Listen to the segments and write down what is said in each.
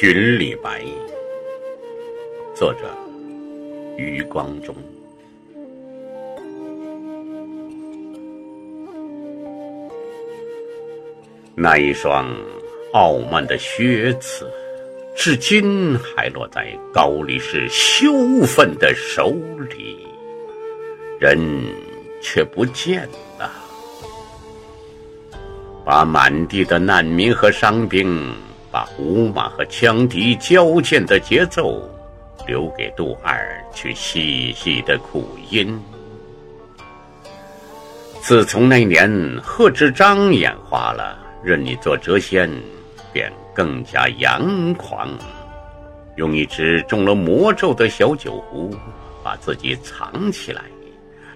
寻李白，作者余光中。那一双傲慢的靴子，至今还落在高力士羞愤的手里，人却不见了，把满地的难民和伤兵。把胡马和羌笛交剑的节奏留给杜二去细细的苦吟。自从那年贺知章眼花了，认你做谪仙，便更加扬狂，用一只中了魔咒的小酒壶把自己藏起来，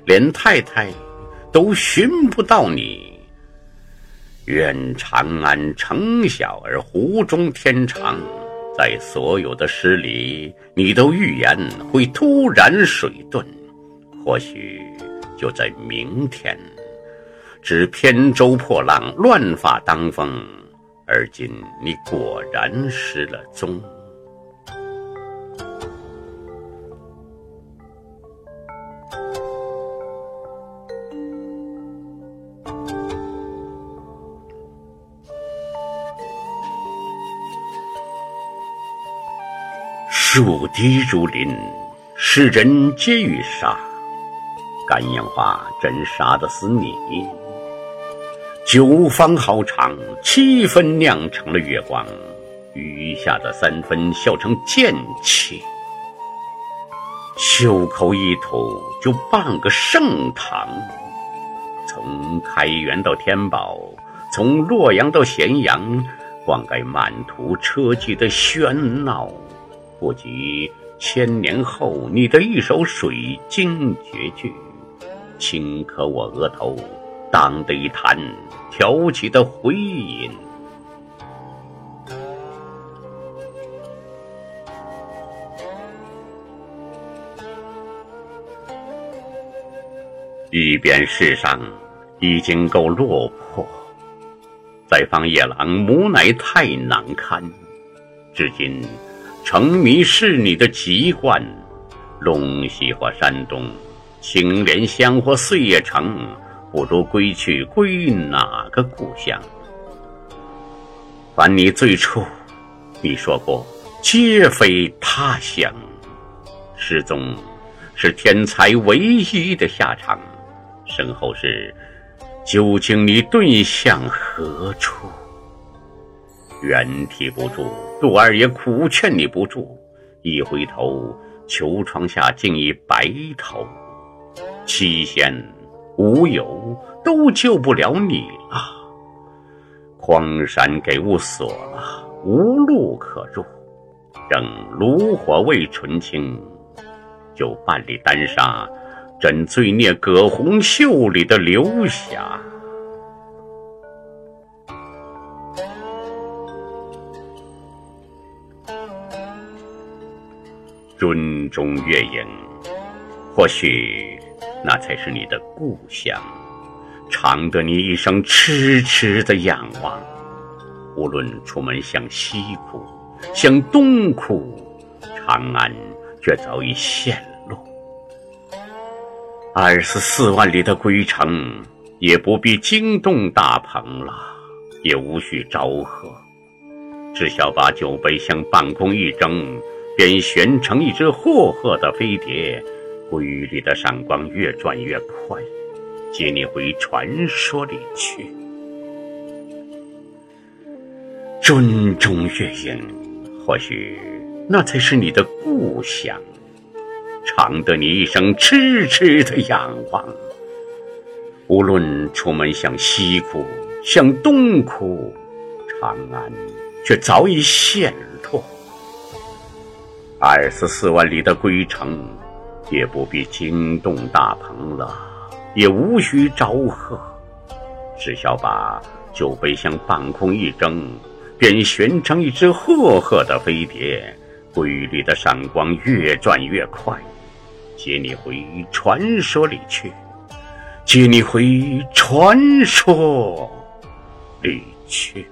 连太太都寻不到你。愿长安城小而湖中天长，在所有的诗里，你都预言会突然水遁，或许就在明天。只扁舟破浪，乱发当风，而今你果然失了踪。树低如林，世人皆欲杀。肝阳花真杀得死你？九方好长，七分酿成了月光，余下的三分笑成剑气。袖口一吐，就半个盛唐。从开元到天宝，从洛阳到咸阳，灌溉满途车骑的喧闹。不及千年后你的一首水晶绝句，轻磕我额头，当的一弹挑起的回音。一边世上已经够落魄，再放夜郎母奶太难堪，至今。沉迷是你的籍贯，陇西或山东，青莲乡或碎叶城，不如归去归哪个故乡？凡你最初，你说过，皆非他乡。失踪是天才唯一的下场，身后事，究竟你遁向何处？原提不住，杜二爷苦劝你不住。一回头，秋窗下竟已白头。七仙无有，都救不了你了。荒山给吾锁了，无路可入。等炉火未纯青，就办理丹砂，枕罪孽葛洪袖里的流霞。樽中月影，或许那才是你的故乡，长得你一生痴痴的仰望。无论出门向西哭，向东哭，长安却早已陷落。二十四万里的归程，也不必惊动大鹏了，也无需招贺，只消把酒杯向半空一扔。便旋成一只霍赫的飞碟，规律的闪光越转越快，接你回传说里去。樽中月影，或许那才是你的故乡，常得你一生痴痴的仰望。无论出门向西哭，向东哭，长安却早已陷落。二十四万里的归程，也不必惊动大鹏了，也无需招贺，只消把酒杯向半空一扔，便旋成一只赫赫的飞碟，规律的闪光越转越快，接你回传说里去，接你回传说里去。